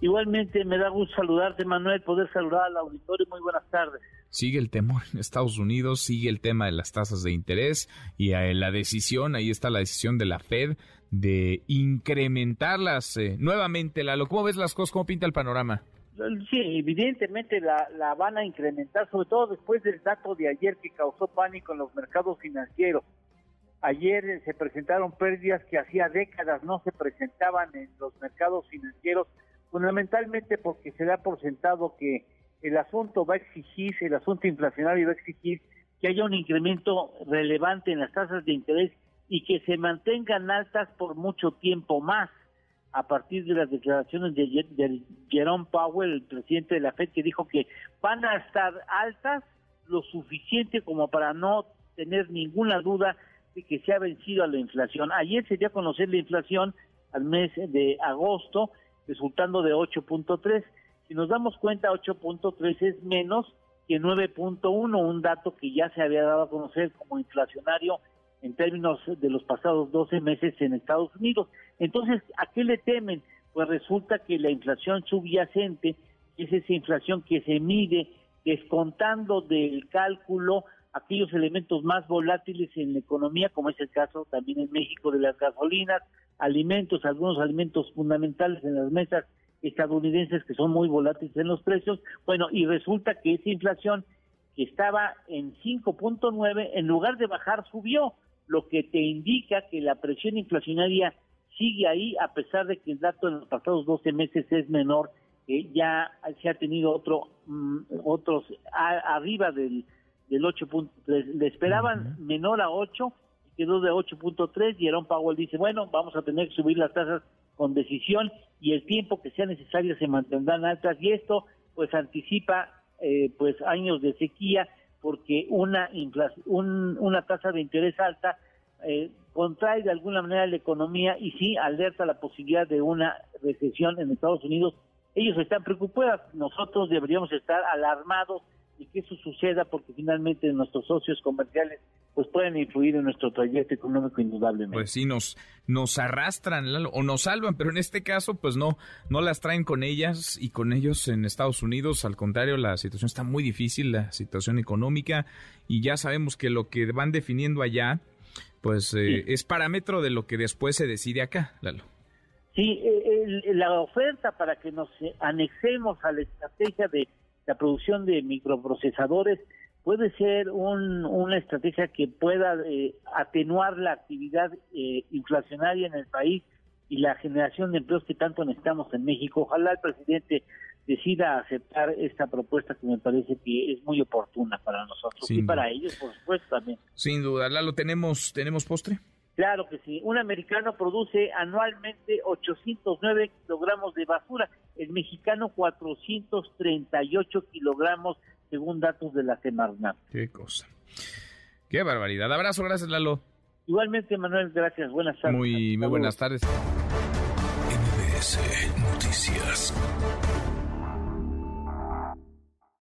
Igualmente me da gusto saludarte, Manuel, poder saludar al auditorio. Muy buenas tardes. Sigue el temor en Estados Unidos, sigue el tema de las tasas de interés y eh, la decisión, ahí está la decisión de la Fed de incrementarlas eh, nuevamente. Lalo, ¿cómo ves las cosas? ¿Cómo pinta el panorama? Sí, evidentemente la, la van a incrementar, sobre todo después del dato de ayer que causó pánico en los mercados financieros. Ayer eh, se presentaron pérdidas que hacía décadas no se presentaban en los mercados financieros fundamentalmente porque se da por sentado que el asunto va a exigir, el asunto inflacionario va a exigir que haya un incremento relevante en las tasas de interés y que se mantengan altas por mucho tiempo más a partir de las declaraciones de, Jerome Powell, el presidente de la Fed, que dijo que van a estar altas lo suficiente como para no tener ninguna duda de que se ha vencido a la inflación. Ayer se dio a conocer la inflación al mes de agosto resultando de 8.3. Si nos damos cuenta, 8.3 es menos que 9.1, un dato que ya se había dado a conocer como inflacionario en términos de los pasados 12 meses en Estados Unidos. Entonces, ¿a qué le temen? Pues resulta que la inflación subyacente es esa inflación que se mide descontando del cálculo aquellos elementos más volátiles en la economía, como es el caso también en México de las gasolinas, alimentos, algunos alimentos fundamentales en las mesas estadounidenses que son muy volátiles en los precios. Bueno, y resulta que esa inflación que estaba en 5.9, en lugar de bajar, subió, lo que te indica que la presión inflacionaria sigue ahí, a pesar de que el dato en los pasados 12 meses es menor, que ya se ha tenido otro, mm, otros arriba del, del 8.3. Le esperaban menor a 8 quedó de 8.3 y Aaron Powell dice, bueno, vamos a tener que subir las tasas con decisión y el tiempo que sea necesario se mantendrán altas y esto pues anticipa eh, pues años de sequía porque una un, una tasa de interés alta eh, contrae de alguna manera la economía y sí alerta la posibilidad de una recesión en Estados Unidos. Ellos están preocupados, nosotros deberíamos estar alarmados de que eso suceda porque finalmente nuestros socios comerciales pues pueden influir en nuestro trayecto económico indudablemente. Pues sí, nos, nos arrastran o nos salvan, pero en este caso pues no, no las traen con ellas y con ellos en Estados Unidos. Al contrario, la situación está muy difícil, la situación económica, y ya sabemos que lo que van definiendo allá pues eh, es parámetro de lo que después se decide acá, Lalo. Sí, la oferta para que nos anexemos a la estrategia de la producción de microprocesadores puede ser una estrategia que pueda eh, atenuar la actividad eh, inflacionaria en el país y la generación de empleos que tanto necesitamos en México. Ojalá el presidente decida aceptar esta propuesta que me parece que es muy oportuna para nosotros y para ellos, por supuesto, también. Sin duda. ¿Lalo, tenemos, tenemos postre? Claro que sí. Un americano produce anualmente 809 kilogramos de basura, el mexicano 438 kilogramos según datos de la Semarnat. Qué cosa. Qué barbaridad. Abrazo, gracias Lalo. Igualmente, Manuel, gracias. Buenas tardes. Muy, muy buenas tardes. MBS Noticias.